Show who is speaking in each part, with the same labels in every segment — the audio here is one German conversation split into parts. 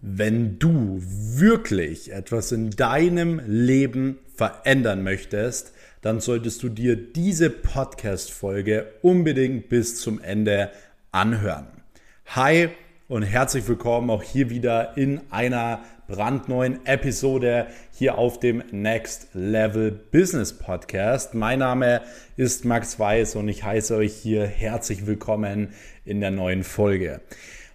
Speaker 1: Wenn du wirklich etwas in deinem Leben verändern möchtest, dann solltest du dir diese Podcast-Folge unbedingt bis zum Ende anhören. Hi und herzlich willkommen auch hier wieder in einer brandneuen Episode hier auf dem Next Level Business Podcast. Mein Name ist Max Weiß und ich heiße euch hier herzlich willkommen in der neuen Folge.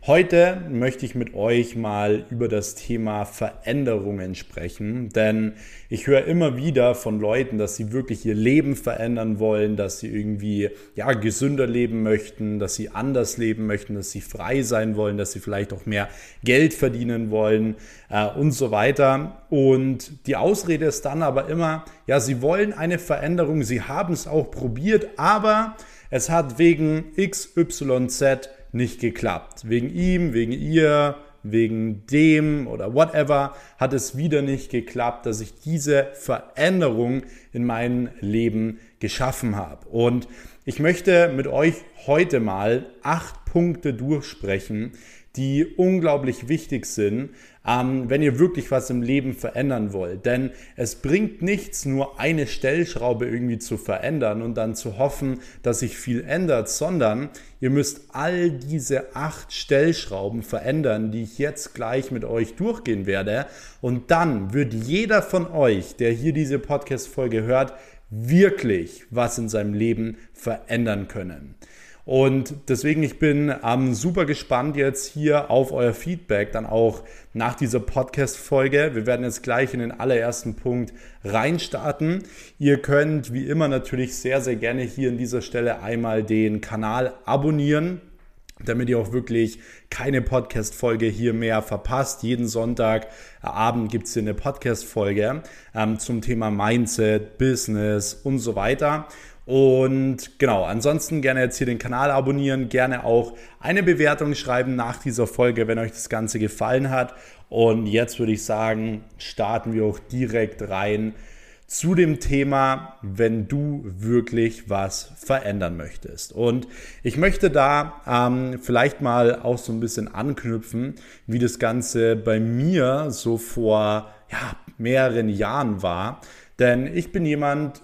Speaker 1: Heute möchte ich mit euch mal über das Thema Veränderungen sprechen, denn ich höre immer wieder von Leuten, dass sie wirklich ihr Leben verändern wollen, dass sie irgendwie ja gesünder leben möchten, dass sie anders leben möchten, dass sie frei sein wollen, dass sie vielleicht auch mehr Geld verdienen wollen äh, und so weiter. Und die Ausrede ist dann aber immer, ja, sie wollen eine Veränderung, sie haben es auch probiert, aber es hat wegen XYZ nicht geklappt. Wegen ihm, wegen ihr, wegen dem oder whatever hat es wieder nicht geklappt, dass ich diese Veränderung in meinem Leben geschaffen habe. Und ich möchte mit euch heute mal acht Punkte durchsprechen, die unglaublich wichtig sind, ähm, wenn ihr wirklich was im Leben verändern wollt. Denn es bringt nichts, nur eine Stellschraube irgendwie zu verändern und dann zu hoffen, dass sich viel ändert, sondern ihr müsst all diese acht Stellschrauben verändern, die ich jetzt gleich mit euch durchgehen werde. Und dann wird jeder von euch, der hier diese Podcast-Folge hört, wirklich was in seinem Leben verändern können. Und deswegen, ich bin ähm, super gespannt jetzt hier auf euer Feedback, dann auch nach dieser Podcast-Folge. Wir werden jetzt gleich in den allerersten Punkt reinstarten. Ihr könnt wie immer natürlich sehr, sehr gerne hier an dieser Stelle einmal den Kanal abonnieren damit ihr auch wirklich keine Podcast-Folge hier mehr verpasst. Jeden Sonntagabend gibt es hier eine Podcast-Folge ähm, zum Thema Mindset, Business und so weiter. Und genau, ansonsten gerne jetzt hier den Kanal abonnieren, gerne auch eine Bewertung schreiben nach dieser Folge, wenn euch das Ganze gefallen hat. Und jetzt würde ich sagen, starten wir auch direkt rein zu dem Thema, wenn du wirklich was verändern möchtest. Und ich möchte da ähm, vielleicht mal auch so ein bisschen anknüpfen, wie das Ganze bei mir so vor ja, mehreren Jahren war. Denn ich bin jemand,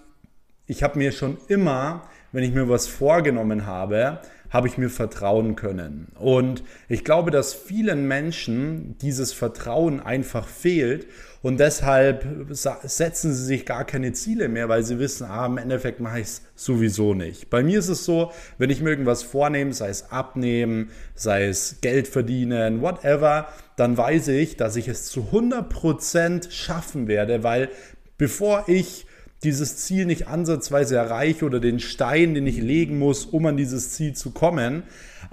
Speaker 1: ich habe mir schon immer, wenn ich mir was vorgenommen habe, habe ich mir vertrauen können. Und ich glaube, dass vielen Menschen dieses Vertrauen einfach fehlt und deshalb setzen sie sich gar keine Ziele mehr, weil sie wissen, ah, im Endeffekt mache ich es sowieso nicht. Bei mir ist es so, wenn ich mir irgendwas vornehme, sei es abnehmen, sei es Geld verdienen, whatever, dann weiß ich, dass ich es zu 100% schaffen werde, weil bevor ich dieses Ziel nicht ansatzweise erreiche oder den Stein, den ich legen muss, um an dieses Ziel zu kommen,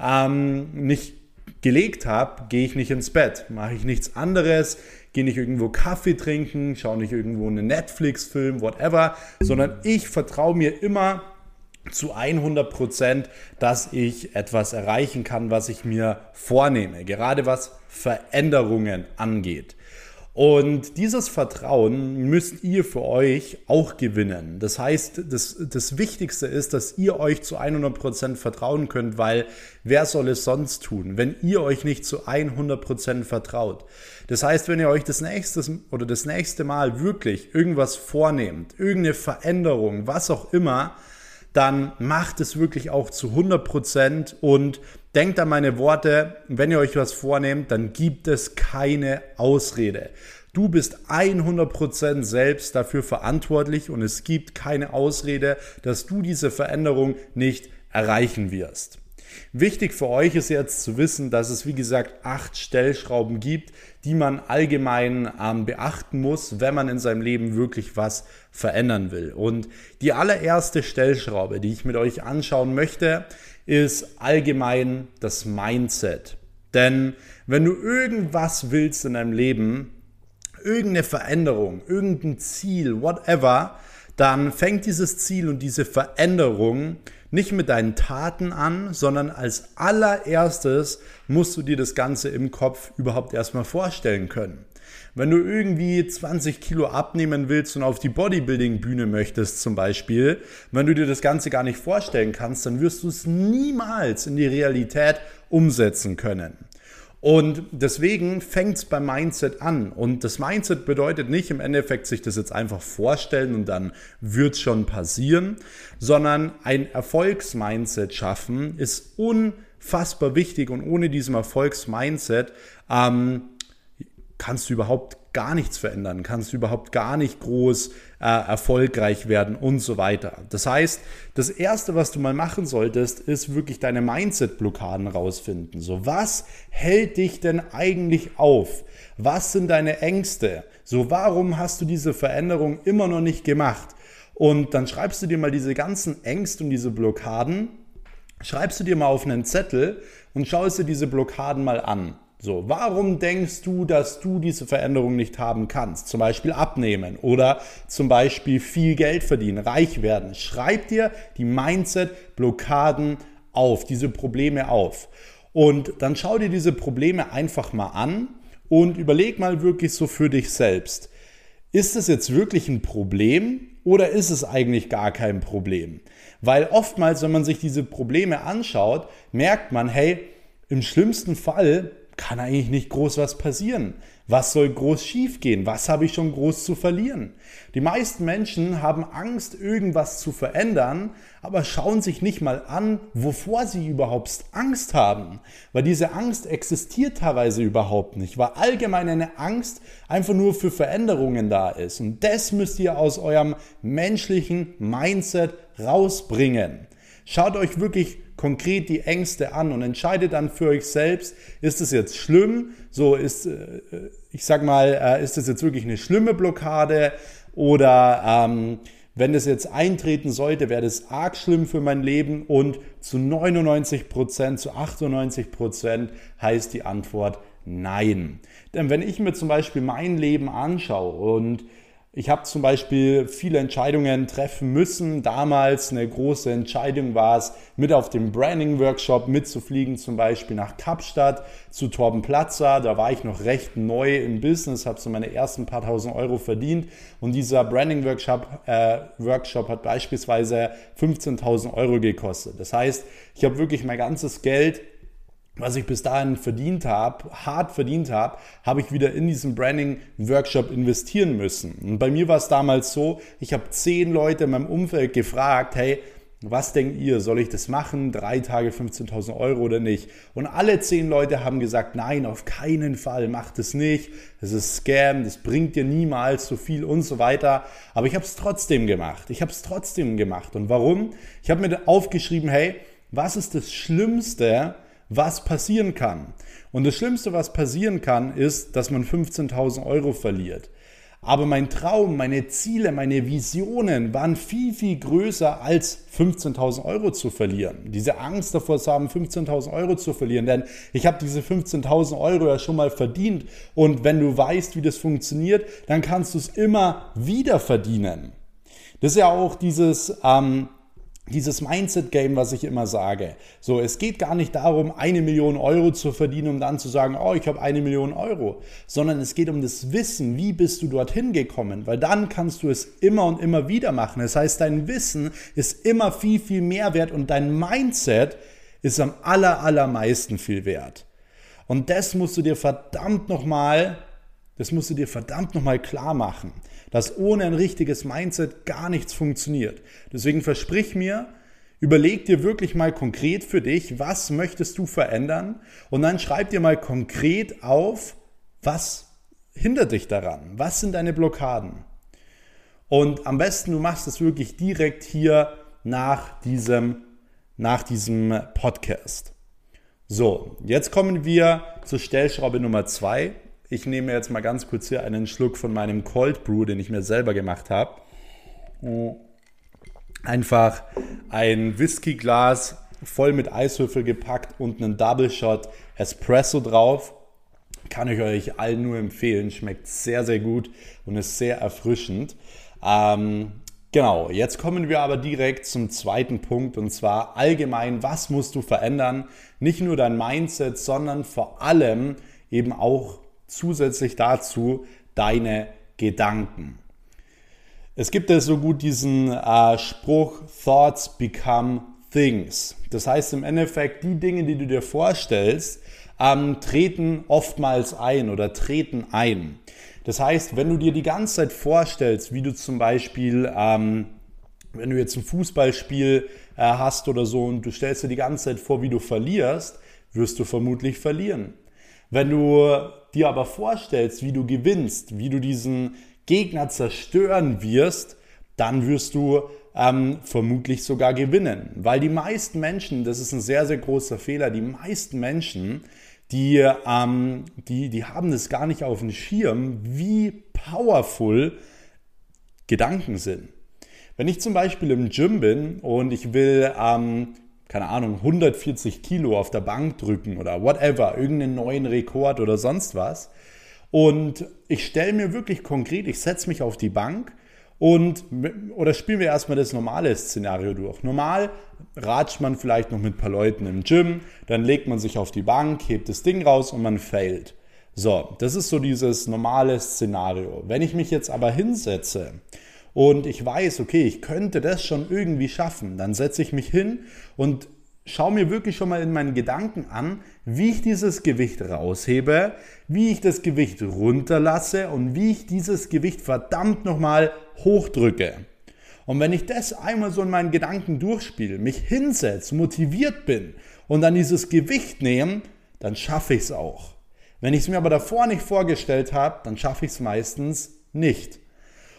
Speaker 1: ähm, nicht gelegt habe, gehe ich nicht ins Bett, mache ich nichts anderes, gehe nicht irgendwo Kaffee trinken, schaue nicht irgendwo einen Netflix-Film, whatever, sondern ich vertraue mir immer zu 100 Prozent, dass ich etwas erreichen kann, was ich mir vornehme, gerade was Veränderungen angeht. Und dieses Vertrauen müsst ihr für euch auch gewinnen. Das heißt, das, das Wichtigste ist, dass ihr euch zu 100% vertrauen könnt, weil wer soll es sonst tun, wenn ihr euch nicht zu 100% vertraut? Das heißt, wenn ihr euch das nächste oder das nächste Mal wirklich irgendwas vornehmt, irgendeine Veränderung, was auch immer, dann macht es wirklich auch zu 100% und denkt an meine Worte, wenn ihr euch was vornehmt, dann gibt es keine Ausrede. Du bist 100% selbst dafür verantwortlich und es gibt keine Ausrede, dass du diese Veränderung nicht erreichen wirst. Wichtig für euch ist jetzt zu wissen, dass es wie gesagt acht Stellschrauben gibt, die man allgemein ähm, beachten muss, wenn man in seinem Leben wirklich was verändern will. Und die allererste Stellschraube, die ich mit euch anschauen möchte, ist allgemein das Mindset. Denn wenn du irgendwas willst in deinem Leben, irgendeine Veränderung, irgendein Ziel, whatever, dann fängt dieses Ziel und diese Veränderung nicht mit deinen Taten an, sondern als allererstes musst du dir das Ganze im Kopf überhaupt erstmal vorstellen können. Wenn du irgendwie 20 Kilo abnehmen willst und auf die Bodybuilding-Bühne möchtest zum Beispiel, wenn du dir das Ganze gar nicht vorstellen kannst, dann wirst du es niemals in die Realität umsetzen können. Und deswegen fängt es beim Mindset an. Und das Mindset bedeutet nicht im Endeffekt sich das jetzt einfach vorstellen und dann wird es schon passieren, sondern ein Erfolgsmindset schaffen ist unfassbar wichtig und ohne diesem Erfolgsmindset ähm, kannst du überhaupt gar nichts verändern, kannst überhaupt gar nicht groß äh, erfolgreich werden und so weiter. Das heißt, das Erste, was du mal machen solltest, ist wirklich deine Mindset-Blockaden rausfinden. So, was hält dich denn eigentlich auf? Was sind deine Ängste? So, warum hast du diese Veränderung immer noch nicht gemacht? Und dann schreibst du dir mal diese ganzen Ängste und diese Blockaden, schreibst du dir mal auf einen Zettel und schaust dir diese Blockaden mal an. So, warum denkst du, dass du diese Veränderung nicht haben kannst? Zum Beispiel abnehmen oder zum Beispiel viel Geld verdienen, reich werden. Schreib dir die Mindset-Blockaden auf, diese Probleme auf. Und dann schau dir diese Probleme einfach mal an und überleg mal wirklich so für dich selbst. Ist es jetzt wirklich ein Problem oder ist es eigentlich gar kein Problem? Weil oftmals, wenn man sich diese Probleme anschaut, merkt man, hey, im schlimmsten Fall kann eigentlich nicht groß was passieren. Was soll groß schiefgehen? Was habe ich schon groß zu verlieren? Die meisten Menschen haben Angst, irgendwas zu verändern, aber schauen sich nicht mal an, wovor sie überhaupt Angst haben. Weil diese Angst existiert teilweise überhaupt nicht, weil allgemein eine Angst einfach nur für Veränderungen da ist. Und das müsst ihr aus eurem menschlichen Mindset rausbringen. Schaut euch wirklich konkret die Ängste an und entscheidet dann für euch selbst, ist es jetzt schlimm? So ist, äh, ich sag mal, äh, ist es jetzt wirklich eine schlimme Blockade oder ähm, wenn es jetzt eintreten sollte, wäre das arg schlimm für mein Leben und zu 99 Prozent, zu 98 Prozent heißt die Antwort nein. Denn wenn ich mir zum Beispiel mein Leben anschaue und ich habe zum Beispiel viele Entscheidungen treffen müssen. Damals eine große Entscheidung war es, mit auf dem Branding-Workshop mitzufliegen, zum Beispiel nach Kapstadt zu Torben Platzer. Da war ich noch recht neu im Business, habe so meine ersten paar tausend Euro verdient. Und dieser Branding-Workshop äh, Workshop hat beispielsweise 15.000 Euro gekostet. Das heißt, ich habe wirklich mein ganzes Geld was ich bis dahin verdient habe, hart verdient habe, habe ich wieder in diesen Branding-Workshop investieren müssen. Und bei mir war es damals so, ich habe zehn Leute in meinem Umfeld gefragt, hey, was denkt ihr, soll ich das machen? Drei Tage 15.000 Euro oder nicht? Und alle zehn Leute haben gesagt, nein, auf keinen Fall, mach das nicht. Das ist Scam, das bringt dir niemals so viel und so weiter. Aber ich habe es trotzdem gemacht. Ich habe es trotzdem gemacht. Und warum? Ich habe mir aufgeschrieben, hey, was ist das Schlimmste, was passieren kann. Und das Schlimmste, was passieren kann, ist, dass man 15.000 Euro verliert. Aber mein Traum, meine Ziele, meine Visionen waren viel, viel größer als 15.000 Euro zu verlieren. Diese Angst davor zu haben, 15.000 Euro zu verlieren. Denn ich habe diese 15.000 Euro ja schon mal verdient. Und wenn du weißt, wie das funktioniert, dann kannst du es immer wieder verdienen. Das ist ja auch dieses, ähm, dieses Mindset-Game, was ich immer sage. So, es geht gar nicht darum, eine Million Euro zu verdienen, um dann zu sagen, oh, ich habe eine Million Euro, sondern es geht um das Wissen, wie bist du dorthin gekommen, weil dann kannst du es immer und immer wieder machen. Das heißt, dein Wissen ist immer viel, viel mehr wert und dein Mindset ist am aller, allermeisten viel wert. Und das musst du dir verdammt nochmal, das musst du dir verdammt nochmal klar machen dass ohne ein richtiges Mindset gar nichts funktioniert. Deswegen versprich mir, überleg dir wirklich mal konkret für dich, was möchtest du verändern und dann schreib dir mal konkret auf, was hindert dich daran? Was sind deine Blockaden? Und am besten, du machst es wirklich direkt hier nach diesem, nach diesem Podcast. So, jetzt kommen wir zur Stellschraube Nummer zwei. Ich nehme jetzt mal ganz kurz hier einen Schluck von meinem Cold Brew, den ich mir selber gemacht habe. Einfach ein Whiskyglas voll mit Eiswürfel gepackt und einen Double Shot Espresso drauf. Kann ich euch allen nur empfehlen. Schmeckt sehr, sehr gut und ist sehr erfrischend. Ähm, genau, jetzt kommen wir aber direkt zum zweiten Punkt und zwar allgemein, was musst du verändern? Nicht nur dein Mindset, sondern vor allem eben auch zusätzlich dazu deine Gedanken. Es gibt ja so gut diesen äh, Spruch, Thoughts become Things. Das heißt im Endeffekt, die Dinge, die du dir vorstellst, ähm, treten oftmals ein oder treten ein. Das heißt, wenn du dir die ganze Zeit vorstellst, wie du zum Beispiel, ähm, wenn du jetzt ein Fußballspiel äh, hast oder so und du stellst dir die ganze Zeit vor, wie du verlierst, wirst du vermutlich verlieren. Wenn du dir aber vorstellst, wie du gewinnst, wie du diesen Gegner zerstören wirst, dann wirst du ähm, vermutlich sogar gewinnen. Weil die meisten Menschen, das ist ein sehr, sehr großer Fehler, die meisten Menschen, die, ähm, die, die haben das gar nicht auf dem Schirm, wie powerful Gedanken sind. Wenn ich zum Beispiel im Gym bin und ich will, ähm, keine Ahnung, 140 Kilo auf der Bank drücken oder whatever, irgendeinen neuen Rekord oder sonst was, und ich stelle mir wirklich konkret, ich setze mich auf die Bank und, oder spielen wir erstmal das normale Szenario durch. Normal ratscht man vielleicht noch mit ein paar Leuten im Gym, dann legt man sich auf die Bank, hebt das Ding raus und man failt. So, das ist so dieses normale Szenario. Wenn ich mich jetzt aber hinsetze und ich weiß, okay, ich könnte das schon irgendwie schaffen, dann setze ich mich hin und schau mir wirklich schon mal in meinen Gedanken an, wie ich dieses Gewicht raushebe, wie ich das Gewicht runterlasse und wie ich dieses Gewicht verdammt nochmal hochdrücke. Und wenn ich das einmal so in meinen Gedanken durchspiele, mich hinsetze, motiviert bin und dann dieses Gewicht nehme, dann schaffe ich es auch. Wenn ich es mir aber davor nicht vorgestellt habe, dann schaffe ich es meistens nicht.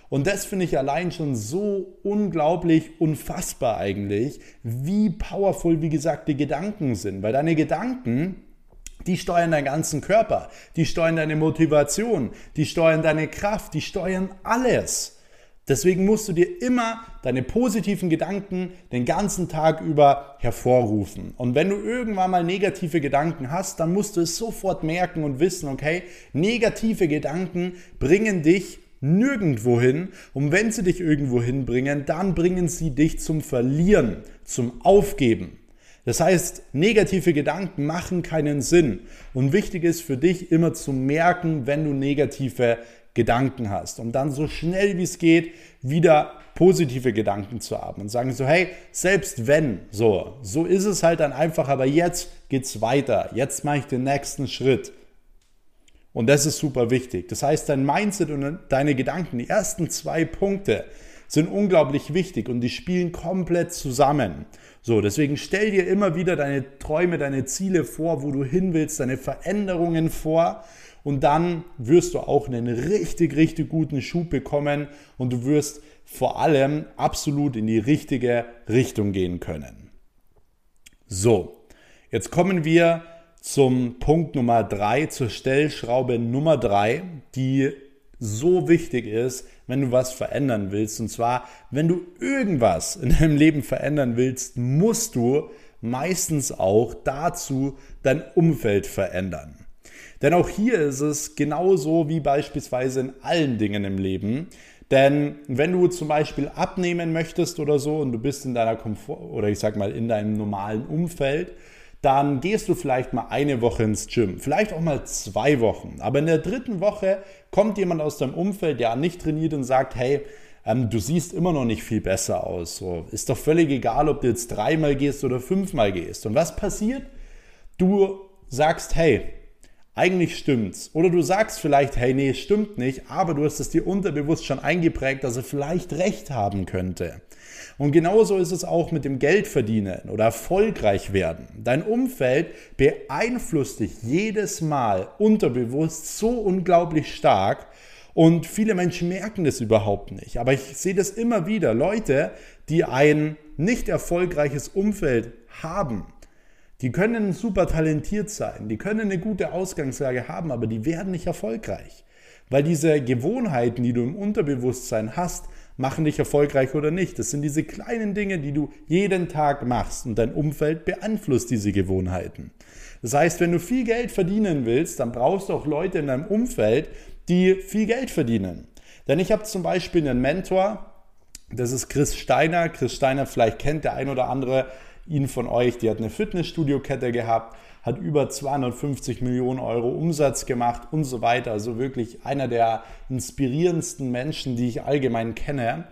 Speaker 1: Und das finde ich allein schon so unglaublich unfassbar eigentlich, wie powerful, wie gesagt, die Gedanken sind. Weil deine Gedanken, die steuern deinen ganzen Körper, die steuern deine Motivation, die steuern deine Kraft, die steuern alles. Deswegen musst du dir immer deine positiven Gedanken den ganzen Tag über hervorrufen. Und wenn du irgendwann mal negative Gedanken hast, dann musst du es sofort merken und wissen, okay, negative Gedanken bringen dich nirgendwo hin. Und wenn sie dich irgendwo hinbringen, dann bringen sie dich zum Verlieren, zum Aufgeben. Das heißt, negative Gedanken machen keinen Sinn. Und wichtig ist für dich immer zu merken, wenn du negative Gedanken hast, um dann so schnell wie es geht wieder positive Gedanken zu haben und sagen so, hey, selbst wenn, so, so ist es halt dann einfach, aber jetzt geht's weiter, jetzt mache ich den nächsten Schritt. Und das ist super wichtig. Das heißt, dein Mindset und deine Gedanken, die ersten zwei Punkte, sind unglaublich wichtig und die spielen komplett zusammen. So, deswegen stell dir immer wieder deine Träume, deine Ziele vor, wo du hin willst, deine Veränderungen vor und dann wirst du auch einen richtig, richtig guten Schub bekommen und du wirst vor allem absolut in die richtige Richtung gehen können. So, jetzt kommen wir zum Punkt Nummer drei, zur Stellschraube Nummer drei, die so wichtig ist, wenn du was verändern willst. Und zwar, wenn du irgendwas in deinem Leben verändern willst, musst du meistens auch dazu dein Umfeld verändern. Denn auch hier ist es genauso wie beispielsweise in allen Dingen im Leben. Denn wenn du zum Beispiel abnehmen möchtest oder so und du bist in deiner Komfort oder ich sag mal in deinem normalen Umfeld, dann gehst du vielleicht mal eine Woche ins Gym, vielleicht auch mal zwei Wochen. Aber in der dritten Woche kommt jemand aus deinem Umfeld, der nicht trainiert und sagt, hey, ähm, du siehst immer noch nicht viel besser aus. So, ist doch völlig egal, ob du jetzt dreimal gehst oder fünfmal gehst. Und was passiert? Du sagst, hey, eigentlich stimmt's. Oder du sagst vielleicht, hey, nee, stimmt nicht, aber du hast es dir unterbewusst schon eingeprägt, dass er vielleicht recht haben könnte. Und genauso ist es auch mit dem Geldverdienen oder erfolgreich werden. Dein Umfeld beeinflusst dich jedes Mal unterbewusst so unglaublich stark und viele Menschen merken das überhaupt nicht. Aber ich sehe das immer wieder. Leute, die ein nicht erfolgreiches Umfeld haben, die können super talentiert sein, die können eine gute Ausgangslage haben, aber die werden nicht erfolgreich. Weil diese Gewohnheiten, die du im Unterbewusstsein hast, machen dich erfolgreich oder nicht. Das sind diese kleinen Dinge, die du jeden Tag machst und dein Umfeld beeinflusst diese Gewohnheiten. Das heißt, wenn du viel Geld verdienen willst, dann brauchst du auch Leute in deinem Umfeld, die viel Geld verdienen. Denn ich habe zum Beispiel einen Mentor, das ist Chris Steiner. Chris Steiner, vielleicht kennt der ein oder andere ihn von euch, die hat eine Fitnessstudio-Kette gehabt hat über 250 Millionen Euro Umsatz gemacht und so weiter. Also wirklich einer der inspirierendsten Menschen, die ich allgemein kenne.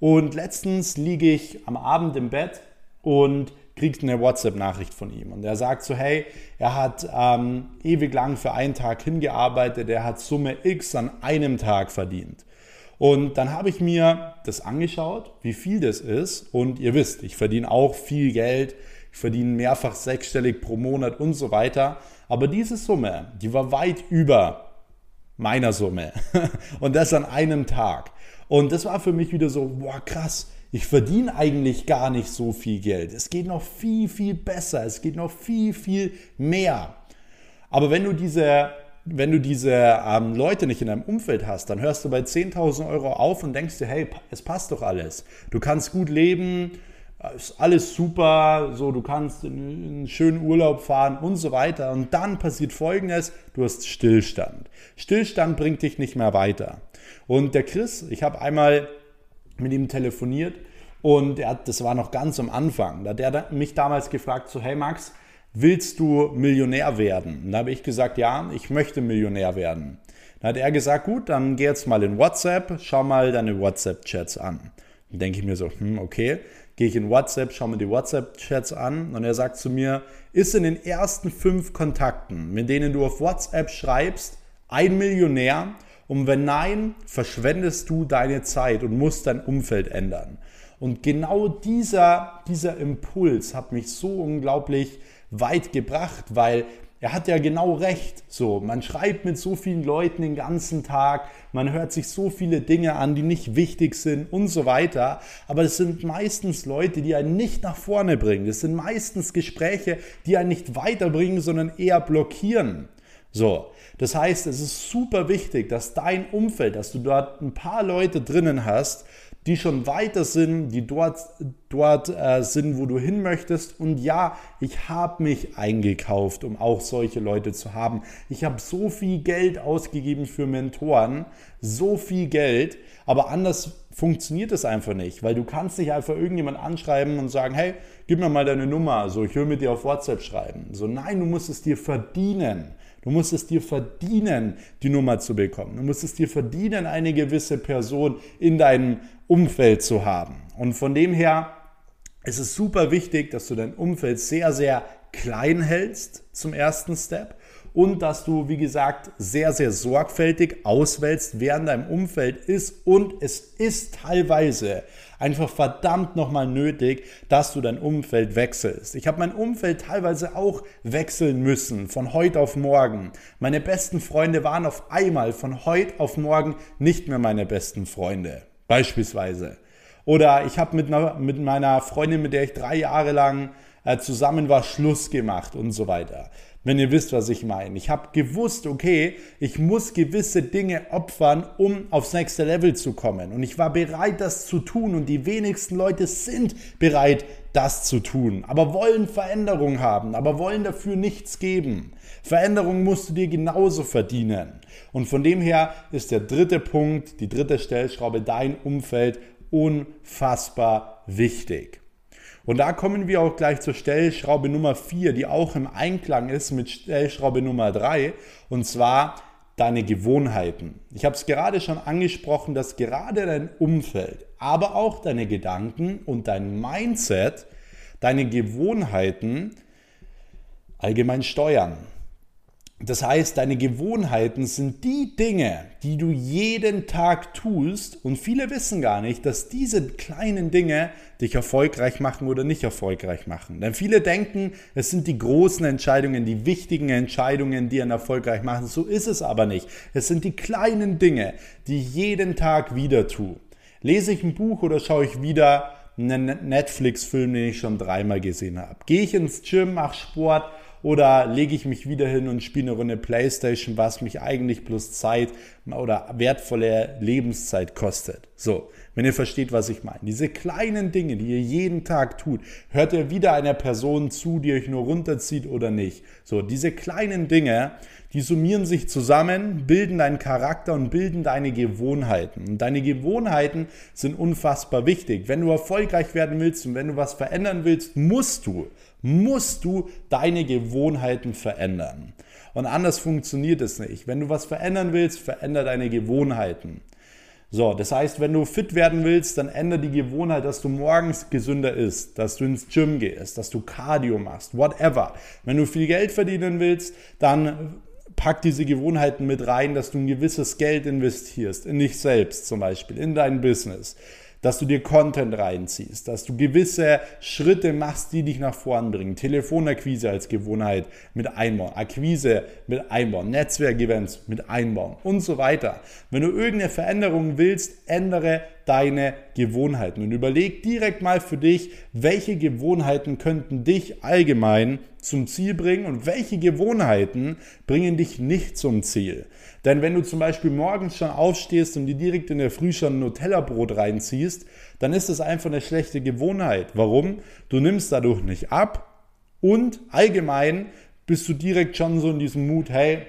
Speaker 1: Und letztens liege ich am Abend im Bett und kriegst eine WhatsApp-Nachricht von ihm und er sagt so, hey, er hat ähm, ewig lang für einen Tag hingearbeitet, er hat Summe X an einem Tag verdient. Und dann habe ich mir das angeschaut, wie viel das ist. Und ihr wisst, ich verdiene auch viel Geld. Ich verdiene mehrfach sechsstellig pro Monat und so weiter. Aber diese Summe, die war weit über meiner Summe. Und das an einem Tag. Und das war für mich wieder so, boah, krass. Ich verdiene eigentlich gar nicht so viel Geld. Es geht noch viel, viel besser. Es geht noch viel, viel mehr. Aber wenn du diese wenn du diese ähm, Leute nicht in deinem Umfeld hast, dann hörst du bei 10.000 Euro auf und denkst dir, hey, es passt doch alles. Du kannst gut leben, äh, ist alles super, so du kannst in, in einen schönen Urlaub fahren und so weiter. Und dann passiert Folgendes: Du hast Stillstand. Stillstand bringt dich nicht mehr weiter. Und der Chris, ich habe einmal mit ihm telefoniert und er hat, das war noch ganz am Anfang. Da hat er mich damals gefragt: so, Hey Max, willst du Millionär werden? Und da habe ich gesagt, ja, ich möchte Millionär werden. Dann hat er gesagt, gut, dann geh jetzt mal in WhatsApp, schau mal deine WhatsApp-Chats an. Dann denke ich mir so, hm, okay, gehe ich in WhatsApp, schau mir die WhatsApp-Chats an und er sagt zu mir, ist in den ersten fünf Kontakten, mit denen du auf WhatsApp schreibst, ein Millionär? Und wenn nein, verschwendest du deine Zeit und musst dein Umfeld ändern. Und genau dieser, dieser Impuls hat mich so unglaublich weit gebracht, weil er hat ja genau recht. So, man schreibt mit so vielen Leuten den ganzen Tag, man hört sich so viele Dinge an, die nicht wichtig sind und so weiter. Aber es sind meistens Leute, die einen nicht nach vorne bringen. Es sind meistens Gespräche, die einen nicht weiterbringen, sondern eher blockieren. So, das heißt, es ist super wichtig, dass dein Umfeld, dass du dort ein paar Leute drinnen hast, die schon weiter sind, die dort, dort äh, sind, wo du hin möchtest. Und ja, ich habe mich eingekauft, um auch solche Leute zu haben. Ich habe so viel Geld ausgegeben für Mentoren, so viel Geld, aber anders funktioniert es einfach nicht, weil du kannst nicht einfach irgendjemand anschreiben und sagen, hey, gib mir mal deine Nummer, so ich will mit dir auf WhatsApp schreiben. So nein, du musst es dir verdienen. Du musst es dir verdienen, die Nummer zu bekommen. Du musst es dir verdienen, eine gewisse Person in deinem Umfeld zu haben. Und von dem her ist es super wichtig, dass du dein Umfeld sehr, sehr klein hältst zum ersten Step und dass du, wie gesagt, sehr, sehr sorgfältig auswählst, wer in deinem Umfeld ist. Und es ist teilweise einfach verdammt nochmal nötig, dass du dein Umfeld wechselst. Ich habe mein Umfeld teilweise auch wechseln müssen, von heute auf morgen. Meine besten Freunde waren auf einmal von heute auf morgen nicht mehr meine besten Freunde. Beispielsweise. Oder ich habe mit, mit meiner Freundin, mit der ich drei Jahre lang äh, zusammen war, Schluss gemacht und so weiter wenn ihr wisst, was ich meine. Ich habe gewusst, okay, ich muss gewisse Dinge opfern, um aufs nächste Level zu kommen. Und ich war bereit, das zu tun. Und die wenigsten Leute sind bereit, das zu tun. Aber wollen Veränderung haben, aber wollen dafür nichts geben. Veränderung musst du dir genauso verdienen. Und von dem her ist der dritte Punkt, die dritte Stellschraube, dein Umfeld unfassbar wichtig. Und da kommen wir auch gleich zur Stellschraube Nummer 4, die auch im Einklang ist mit Stellschraube Nummer 3, und zwar deine Gewohnheiten. Ich habe es gerade schon angesprochen, dass gerade dein Umfeld, aber auch deine Gedanken und dein Mindset, deine Gewohnheiten allgemein steuern. Das heißt, deine Gewohnheiten sind die Dinge, die du jeden Tag tust und viele wissen gar nicht, dass diese kleinen Dinge dich erfolgreich machen oder nicht erfolgreich machen. Denn viele denken, es sind die großen Entscheidungen, die wichtigen Entscheidungen, die einen erfolgreich machen. So ist es aber nicht. Es sind die kleinen Dinge, die ich jeden Tag wieder tue. Lese ich ein Buch oder schaue ich wieder einen Netflix-Film, den ich schon dreimal gesehen habe? Gehe ich ins Gym, mache Sport? Oder lege ich mich wieder hin und spiele eine Runde Playstation, was mich eigentlich bloß Zeit oder wertvolle Lebenszeit kostet. So, wenn ihr versteht, was ich meine. Diese kleinen Dinge, die ihr jeden Tag tut, hört ihr wieder einer Person zu, die euch nur runterzieht oder nicht. So, diese kleinen Dinge, die summieren sich zusammen, bilden deinen Charakter und bilden deine Gewohnheiten. Und deine Gewohnheiten sind unfassbar wichtig. Wenn du erfolgreich werden willst und wenn du was verändern willst, musst du musst du deine Gewohnheiten verändern. Und anders funktioniert es nicht. Wenn du was verändern willst, veränder deine Gewohnheiten. So, das heißt, wenn du fit werden willst, dann ändere die Gewohnheit, dass du morgens gesünder isst, dass du ins Gym gehst, dass du Cardio machst, whatever. Wenn du viel Geld verdienen willst, dann pack diese Gewohnheiten mit rein, dass du ein gewisses Geld investierst, in dich selbst zum Beispiel, in dein Business dass du dir Content reinziehst, dass du gewisse Schritte machst, die dich nach vorn bringen. Telefonakquise als Gewohnheit mit einbauen, Akquise mit einbauen, Netzwerkevents mit einbauen und so weiter. Wenn du irgendeine Veränderung willst, ändere deine Gewohnheiten und überleg direkt mal für dich, welche Gewohnheiten könnten dich allgemein zum Ziel bringen und welche Gewohnheiten bringen dich nicht zum Ziel. Denn wenn du zum Beispiel morgens schon aufstehst und dir direkt in der Früh schon ein Nutella-Brot reinziehst, dann ist das einfach eine schlechte Gewohnheit. Warum? Du nimmst dadurch nicht ab und allgemein bist du direkt schon so in diesem Mut, hey,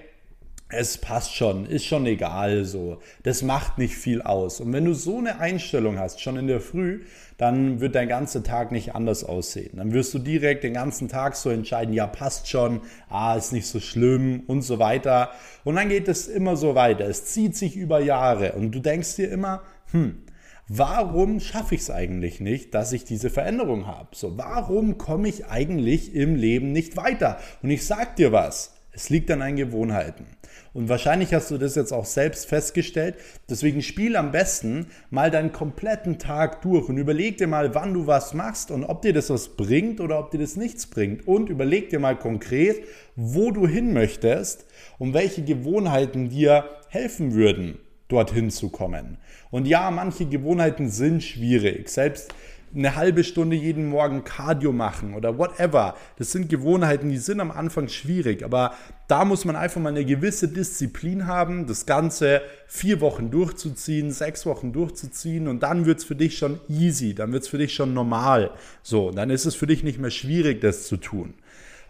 Speaker 1: es passt schon, ist schon egal so. Das macht nicht viel aus. Und wenn du so eine Einstellung hast, schon in der Früh, dann wird dein ganzer Tag nicht anders aussehen. Dann wirst du direkt den ganzen Tag so entscheiden, ja, passt schon, ah, ist nicht so schlimm und so weiter. Und dann geht es immer so weiter. Es zieht sich über Jahre und du denkst dir immer, hm, warum schaffe ich es eigentlich nicht, dass ich diese Veränderung habe? So, warum komme ich eigentlich im Leben nicht weiter? Und ich sag dir was, es liegt an deinen Gewohnheiten. Und wahrscheinlich hast du das jetzt auch selbst festgestellt. Deswegen spiel am besten mal deinen kompletten Tag durch und überleg dir mal, wann du was machst und ob dir das was bringt oder ob dir das nichts bringt. Und überleg dir mal konkret, wo du hin möchtest und welche Gewohnheiten dir helfen würden, dorthin zu kommen. Und ja, manche Gewohnheiten sind schwierig. Selbst eine halbe Stunde jeden Morgen Cardio machen oder whatever. Das sind Gewohnheiten, die sind am Anfang schwierig, aber da muss man einfach mal eine gewisse Disziplin haben, das Ganze vier Wochen durchzuziehen, sechs Wochen durchzuziehen und dann wird es für dich schon easy, dann wird es für dich schon normal. So, dann ist es für dich nicht mehr schwierig, das zu tun.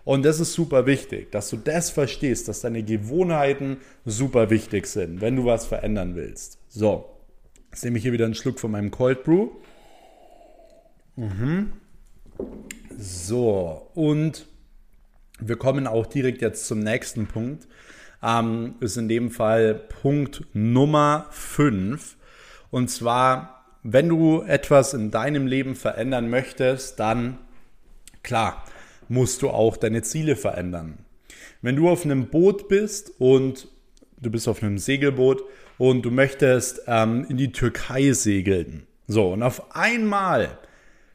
Speaker 1: Und das ist super wichtig, dass du das verstehst, dass deine Gewohnheiten super wichtig sind, wenn du was verändern willst. So, jetzt nehme ich hier wieder einen Schluck von meinem Cold Brew. Mhm. So, und wir kommen auch direkt jetzt zum nächsten Punkt. Ähm, ist in dem Fall Punkt Nummer 5. Und zwar, wenn du etwas in deinem Leben verändern möchtest, dann, klar, musst du auch deine Ziele verändern. Wenn du auf einem Boot bist und du bist auf einem Segelboot und du möchtest ähm, in die Türkei segeln, so, und auf einmal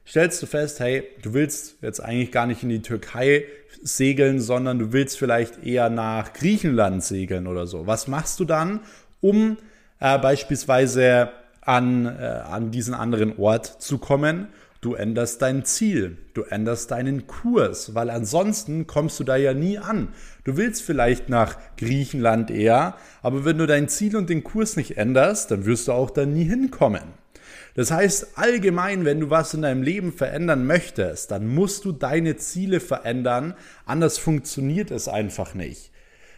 Speaker 1: stellst du fest, hey, du willst jetzt eigentlich gar nicht in die Türkei segeln, sondern du willst vielleicht eher nach Griechenland segeln oder so. Was machst du dann, um äh, beispielsweise an, äh, an diesen anderen Ort zu kommen? Du änderst dein Ziel, du änderst deinen Kurs, weil ansonsten kommst du da ja nie an. Du willst vielleicht nach Griechenland eher, aber wenn du dein Ziel und den Kurs nicht änderst, dann wirst du auch da nie hinkommen. Das heißt, allgemein, wenn du was in deinem Leben verändern möchtest, dann musst du deine Ziele verändern, anders funktioniert es einfach nicht.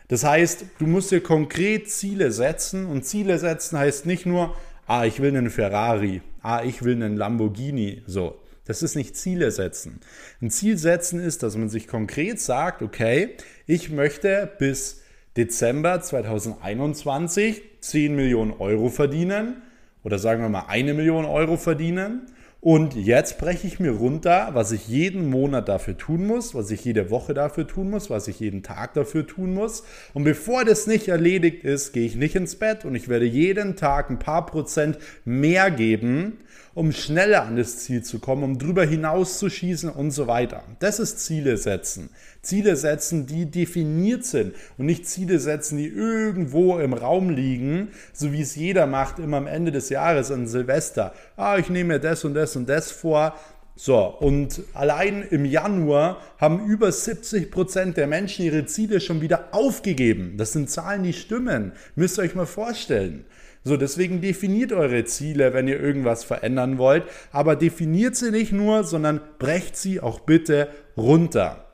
Speaker 1: Das heißt, du musst dir konkret Ziele setzen und Ziele setzen heißt nicht nur, ah, ich will einen Ferrari, ah, ich will einen Lamborghini, so. Das ist nicht Ziele setzen. Ein Ziel setzen ist, dass man sich konkret sagt, okay, ich möchte bis Dezember 2021 10 Millionen Euro verdienen oder sagen wir mal eine Million Euro verdienen. Und jetzt breche ich mir runter, was ich jeden Monat dafür tun muss, was ich jede Woche dafür tun muss, was ich jeden Tag dafür tun muss. Und bevor das nicht erledigt ist, gehe ich nicht ins Bett und ich werde jeden Tag ein paar Prozent mehr geben, um schneller an das Ziel zu kommen, um drüber hinaus zu schießen und so weiter. Das ist Ziele setzen. Ziele setzen, die definiert sind und nicht Ziele setzen, die irgendwo im Raum liegen, so wie es jeder macht, immer am Ende des Jahres an Silvester. Ah, ich nehme mir das und das und das vor. So, und allein im Januar haben über 70 Prozent der Menschen ihre Ziele schon wieder aufgegeben. Das sind Zahlen, die stimmen. Müsst ihr euch mal vorstellen. So, deswegen definiert eure Ziele, wenn ihr irgendwas verändern wollt, aber definiert sie nicht nur, sondern brecht sie auch bitte runter.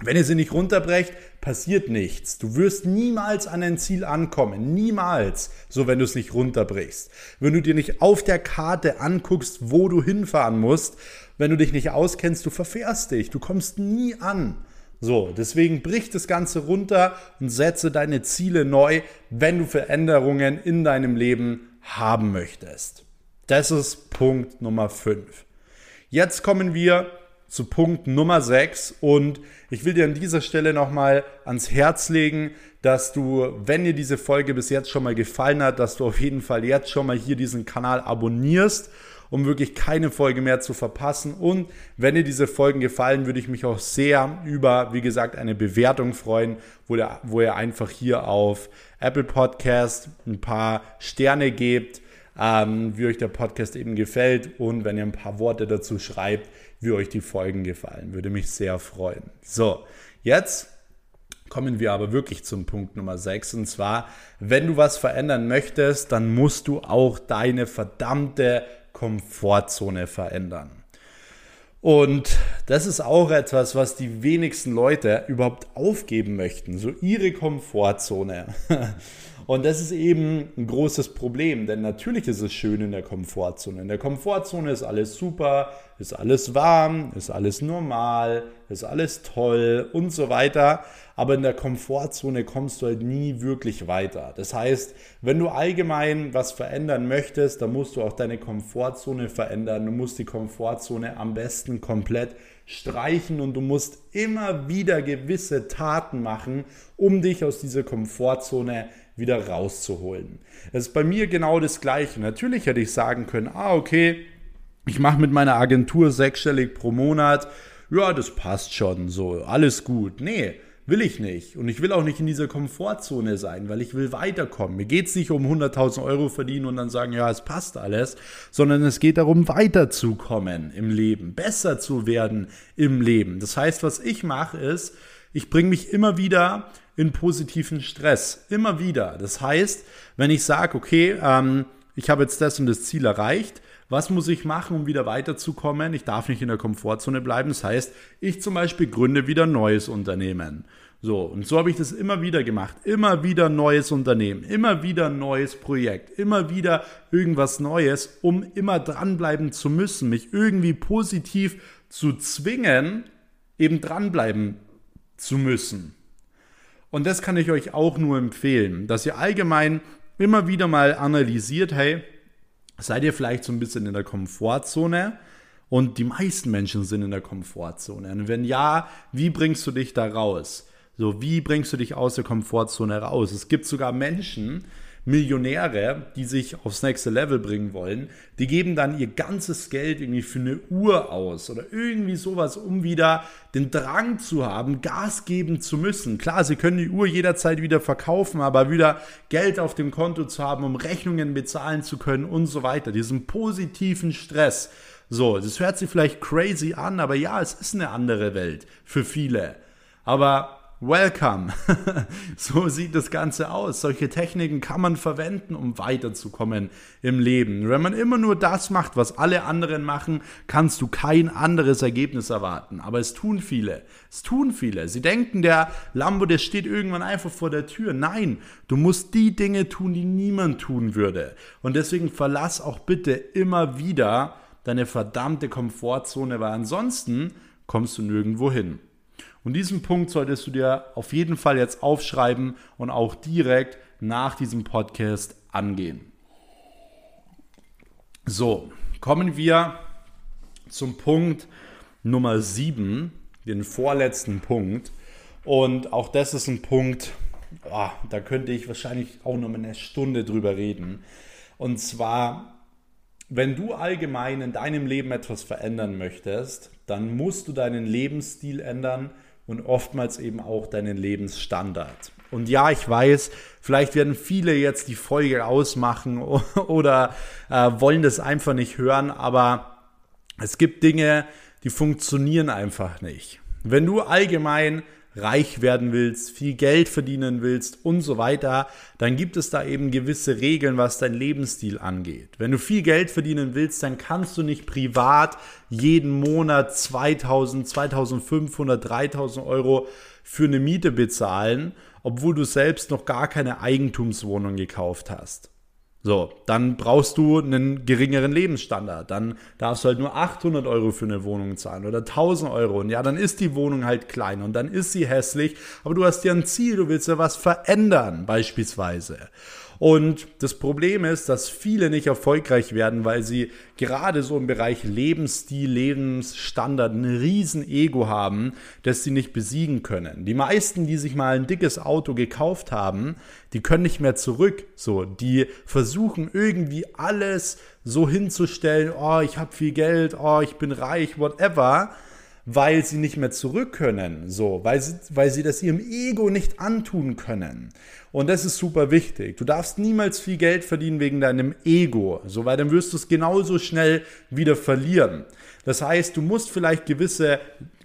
Speaker 1: Wenn ihr sie nicht runterbrecht, passiert nichts. Du wirst niemals an ein Ziel ankommen. Niemals. So, wenn du es nicht runterbrichst. Wenn du dir nicht auf der Karte anguckst, wo du hinfahren musst, wenn du dich nicht auskennst, du verfährst dich. Du kommst nie an. So, deswegen brich das Ganze runter und setze deine Ziele neu, wenn du Veränderungen in deinem Leben haben möchtest. Das ist Punkt Nummer 5. Jetzt kommen wir zu Punkt Nummer 6 und ich will dir an dieser Stelle nochmal ans Herz legen, dass du, wenn dir diese Folge bis jetzt schon mal gefallen hat, dass du auf jeden Fall jetzt schon mal hier diesen Kanal abonnierst, um wirklich keine Folge mehr zu verpassen. Und wenn dir diese Folgen gefallen, würde ich mich auch sehr über, wie gesagt, eine Bewertung freuen, wo, der, wo ihr einfach hier auf Apple Podcast ein paar Sterne gebt ähm, wie euch der Podcast eben gefällt und wenn ihr ein paar Worte dazu schreibt, wie euch die Folgen gefallen. Würde mich sehr freuen. So, jetzt kommen wir aber wirklich zum Punkt Nummer 6 und zwar, wenn du was verändern möchtest, dann musst du auch deine verdammte Komfortzone verändern. Und das ist auch etwas, was die wenigsten Leute überhaupt aufgeben möchten, so ihre Komfortzone. Und das ist eben ein großes Problem, denn natürlich ist es schön in der Komfortzone. In der Komfortzone ist alles super, ist alles warm, ist alles normal, ist alles toll und so weiter. Aber in der Komfortzone kommst du halt nie wirklich weiter. Das heißt, wenn du allgemein was verändern möchtest, dann musst du auch deine Komfortzone verändern. Du musst die Komfortzone am besten komplett streichen und du musst immer wieder gewisse Taten machen, um dich aus dieser Komfortzone wieder rauszuholen. Es ist bei mir genau das Gleiche. Natürlich hätte ich sagen können, ah, okay, ich mache mit meiner Agentur sechsstellig pro Monat. Ja, das passt schon so, alles gut. Nee, will ich nicht. Und ich will auch nicht in dieser Komfortzone sein, weil ich will weiterkommen. Mir geht es nicht um 100.000 Euro verdienen und dann sagen, ja, es passt alles, sondern es geht darum, weiterzukommen im Leben, besser zu werden im Leben. Das heißt, was ich mache ist, ich bringe mich immer wieder in positiven Stress. Immer wieder. Das heißt, wenn ich sage, okay, ähm, ich habe jetzt das und das Ziel erreicht, was muss ich machen, um wieder weiterzukommen? Ich darf nicht in der Komfortzone bleiben. Das heißt, ich zum Beispiel gründe wieder ein neues Unternehmen. So, und so habe ich das immer wieder gemacht. Immer wieder neues Unternehmen, immer wieder ein neues Projekt, immer wieder irgendwas Neues, um immer dranbleiben zu müssen, mich irgendwie positiv zu zwingen, eben dranbleiben zu müssen. Und das kann ich euch auch nur empfehlen, dass ihr allgemein immer wieder mal analysiert, hey, seid ihr vielleicht so ein bisschen in der Komfortzone? Und die meisten Menschen sind in der Komfortzone. Und wenn ja, wie bringst du dich da raus? So, wie bringst du dich aus der Komfortzone raus? Es gibt sogar Menschen, Millionäre, die sich aufs nächste Level bringen wollen, die geben dann ihr ganzes Geld irgendwie für eine Uhr aus oder irgendwie sowas, um wieder den Drang zu haben, Gas geben zu müssen. Klar, sie können die Uhr jederzeit wieder verkaufen, aber wieder Geld auf dem Konto zu haben, um Rechnungen bezahlen zu können und so weiter. Diesen positiven Stress. So, das hört sich vielleicht crazy an, aber ja, es ist eine andere Welt für viele. Aber Welcome. so sieht das Ganze aus. Solche Techniken kann man verwenden, um weiterzukommen im Leben. Wenn man immer nur das macht, was alle anderen machen, kannst du kein anderes Ergebnis erwarten. Aber es tun viele. Es tun viele. Sie denken, der Lambo, der steht irgendwann einfach vor der Tür. Nein, du musst die Dinge tun, die niemand tun würde. Und deswegen verlass auch bitte immer wieder deine verdammte Komfortzone, weil ansonsten kommst du nirgendwo hin. Und diesen Punkt solltest du dir auf jeden Fall jetzt aufschreiben und auch direkt nach diesem Podcast angehen. So, kommen wir zum Punkt Nummer 7, den vorletzten Punkt. Und auch das ist ein Punkt, oh, da könnte ich wahrscheinlich auch noch eine Stunde drüber reden. Und zwar, wenn du allgemein in deinem Leben etwas verändern möchtest, dann musst du deinen Lebensstil ändern und oftmals eben auch deinen Lebensstandard. Und ja, ich weiß, vielleicht werden viele jetzt die Folge ausmachen oder äh, wollen das einfach nicht hören, aber es gibt Dinge, die funktionieren einfach nicht. Wenn du allgemein reich werden willst, viel Geld verdienen willst und so weiter, dann gibt es da eben gewisse Regeln, was dein Lebensstil angeht. Wenn du viel Geld verdienen willst, dann kannst du nicht privat jeden Monat 2000, 2500, 3000 Euro für eine Miete bezahlen, obwohl du selbst noch gar keine Eigentumswohnung gekauft hast. So, dann brauchst du einen geringeren Lebensstandard. Dann darfst du halt nur 800 Euro für eine Wohnung zahlen oder 1000 Euro. Und ja, dann ist die Wohnung halt klein und dann ist sie hässlich. Aber du hast ja ein Ziel, du willst ja was verändern, beispielsweise. Und das Problem ist, dass viele nicht erfolgreich werden, weil sie gerade so im Bereich Lebensstil, Lebensstandard ein riesen Ego haben, das sie nicht besiegen können. Die meisten, die sich mal ein dickes Auto gekauft haben, die können nicht mehr zurück. So, die versuchen irgendwie alles so hinzustellen, oh, ich habe viel Geld, oh, ich bin reich, whatever weil sie nicht mehr zurück können, so, weil sie, weil sie das ihrem Ego nicht antun können. Und das ist super wichtig. Du darfst niemals viel Geld verdienen wegen deinem Ego, so, weil dann wirst du es genauso schnell wieder verlieren. Das heißt, du musst vielleicht gewisse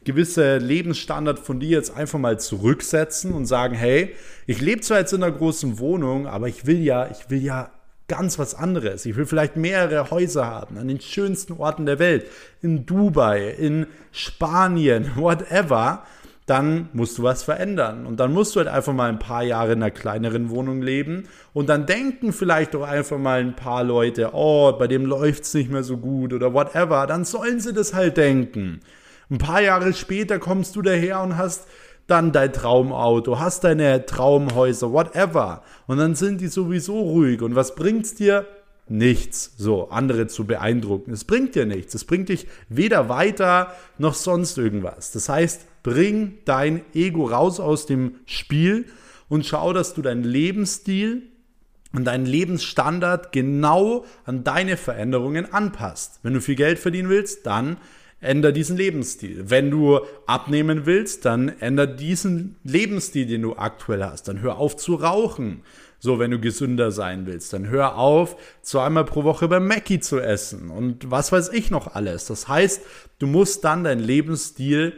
Speaker 1: gewisse Lebensstandard von dir jetzt einfach mal zurücksetzen und sagen, hey, ich lebe zwar jetzt in einer großen Wohnung, aber ich will ja, ich will ja ganz was anderes. Ich will vielleicht mehrere Häuser haben an den schönsten Orten der Welt, in Dubai, in Spanien, whatever. Dann musst du was verändern. Und dann musst du halt einfach mal ein paar Jahre in einer kleineren Wohnung leben. Und dann denken vielleicht auch einfach mal ein paar Leute, oh, bei dem läuft es nicht mehr so gut oder whatever. Dann sollen sie das halt denken. Ein paar Jahre später kommst du daher und hast dann dein Traumauto, hast deine Traumhäuser, whatever. Und dann sind die sowieso ruhig. Und was bringt's dir? Nichts, so andere zu beeindrucken. Es bringt dir nichts. Es bringt dich weder weiter noch sonst irgendwas. Das heißt, bring dein Ego raus aus dem Spiel und schau, dass du deinen Lebensstil und deinen Lebensstandard genau an deine Veränderungen anpasst. Wenn du viel Geld verdienen willst, dann änder diesen Lebensstil. Wenn du abnehmen willst, dann änder diesen Lebensstil, den du aktuell hast. Dann hör auf zu rauchen. So, wenn du gesünder sein willst, dann hör auf, zweimal pro Woche beim Mackie zu essen und was weiß ich noch alles. Das heißt, du musst dann deinen Lebensstil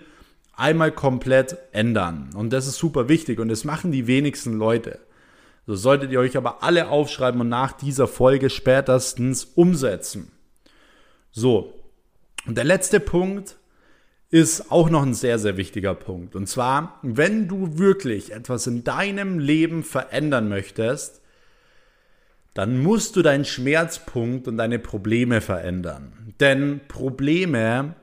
Speaker 1: einmal komplett ändern. Und das ist super wichtig und das machen die wenigsten Leute. So solltet ihr euch aber alle aufschreiben und nach dieser Folge spätestens umsetzen. So, und der letzte Punkt ist auch noch ein sehr, sehr wichtiger Punkt. Und zwar, wenn du wirklich etwas in deinem Leben verändern möchtest, dann musst du deinen Schmerzpunkt und deine Probleme verändern. Denn Probleme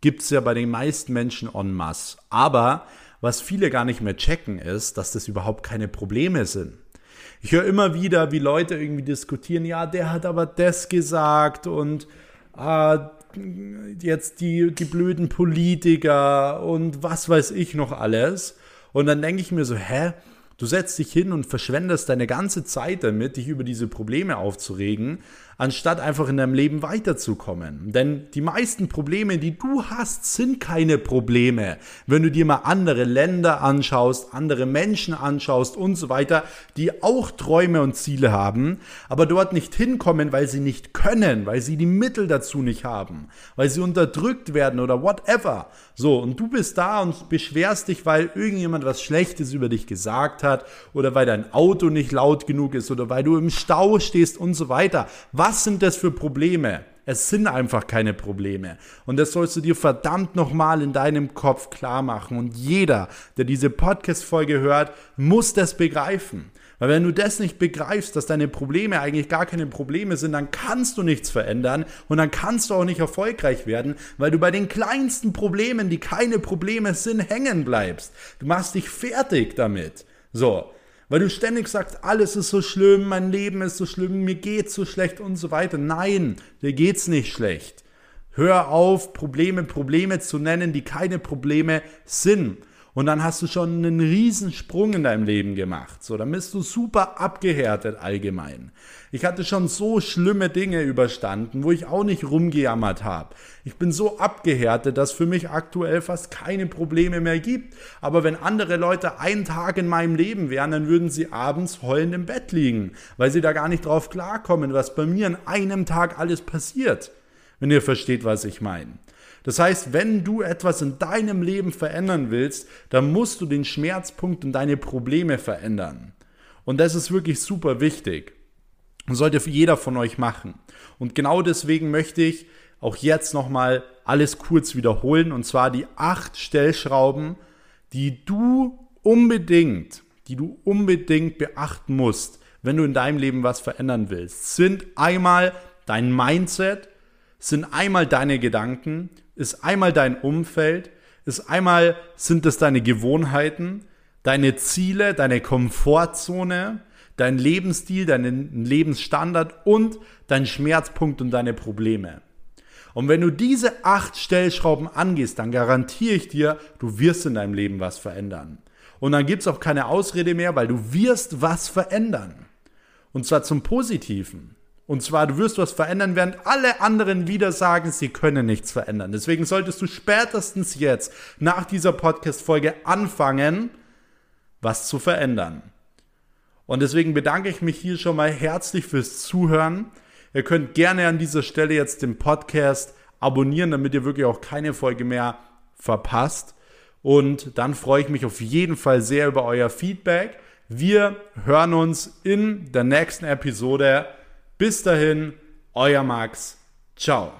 Speaker 1: gibt es ja bei den meisten Menschen en masse. Aber was viele gar nicht mehr checken, ist, dass das überhaupt keine Probleme sind. Ich höre immer wieder, wie Leute irgendwie diskutieren, ja, der hat aber das gesagt und ah, jetzt die, die blöden Politiker und was weiß ich noch alles. Und dann denke ich mir so, hä? Du setzt dich hin und verschwendest deine ganze Zeit damit, dich über diese Probleme aufzuregen, anstatt einfach in deinem Leben weiterzukommen. Denn die meisten Probleme, die du hast, sind keine Probleme. Wenn du dir mal andere Länder anschaust, andere Menschen anschaust und so weiter, die auch Träume und Ziele haben, aber dort nicht hinkommen, weil sie nicht können, weil sie die Mittel dazu nicht haben, weil sie unterdrückt werden oder whatever. So, und du bist da und beschwerst dich, weil irgendjemand was Schlechtes über dich gesagt hat oder weil dein Auto nicht laut genug ist oder weil du im Stau stehst und so weiter. Was was sind das für Probleme? Es sind einfach keine Probleme. Und das sollst du dir verdammt nochmal in deinem Kopf klar machen. Und jeder, der diese Podcast-Folge hört, muss das begreifen. Weil wenn du das nicht begreifst, dass deine Probleme eigentlich gar keine Probleme sind, dann kannst du nichts verändern und dann kannst du auch nicht erfolgreich werden, weil du bei den kleinsten Problemen, die keine Probleme sind, hängen bleibst. Du machst dich fertig damit. So. Weil du ständig sagst, alles ist so schlimm, mein Leben ist so schlimm, mir geht's so schlecht und so weiter. Nein, dir geht's nicht schlecht. Hör auf, Probleme Probleme zu nennen, die keine Probleme sind. Und dann hast du schon einen riesen Sprung in deinem Leben gemacht. So, dann bist du super abgehärtet allgemein. Ich hatte schon so schlimme Dinge überstanden, wo ich auch nicht rumgejammert habe. Ich bin so abgehärtet, dass für mich aktuell fast keine Probleme mehr gibt. Aber wenn andere Leute einen Tag in meinem Leben wären, dann würden sie abends heulend im Bett liegen, weil sie da gar nicht drauf klarkommen, was bei mir in einem Tag alles passiert. Wenn ihr versteht, was ich meine. Das heißt, wenn du etwas in deinem Leben verändern willst, dann musst du den Schmerzpunkt und deine Probleme verändern. Und das ist wirklich super wichtig. Und sollte jeder von euch machen. Und genau deswegen möchte ich auch jetzt nochmal alles kurz wiederholen. Und zwar die acht Stellschrauben, die du unbedingt, die du unbedingt beachten musst, wenn du in deinem Leben was verändern willst, sind einmal dein Mindset, sind einmal deine Gedanken, ist einmal dein Umfeld, ist einmal sind es deine Gewohnheiten, deine Ziele, deine Komfortzone, dein Lebensstil, deinen Lebensstandard und dein Schmerzpunkt und deine Probleme. Und wenn du diese acht Stellschrauben angehst, dann garantiere ich dir, du wirst in deinem Leben was verändern. Und dann gibt es auch keine Ausrede mehr, weil du wirst was verändern. Und zwar zum Positiven. Und zwar, du wirst was verändern, während alle anderen wieder sagen, sie können nichts verändern. Deswegen solltest du spätestens jetzt nach dieser Podcast-Folge anfangen, was zu verändern. Und deswegen bedanke ich mich hier schon mal herzlich fürs Zuhören. Ihr könnt gerne an dieser Stelle jetzt den Podcast abonnieren, damit ihr wirklich auch keine Folge mehr verpasst. Und dann freue ich mich auf jeden Fall sehr über euer Feedback. Wir hören uns in der nächsten Episode. Bis dahin, euer Max. Ciao.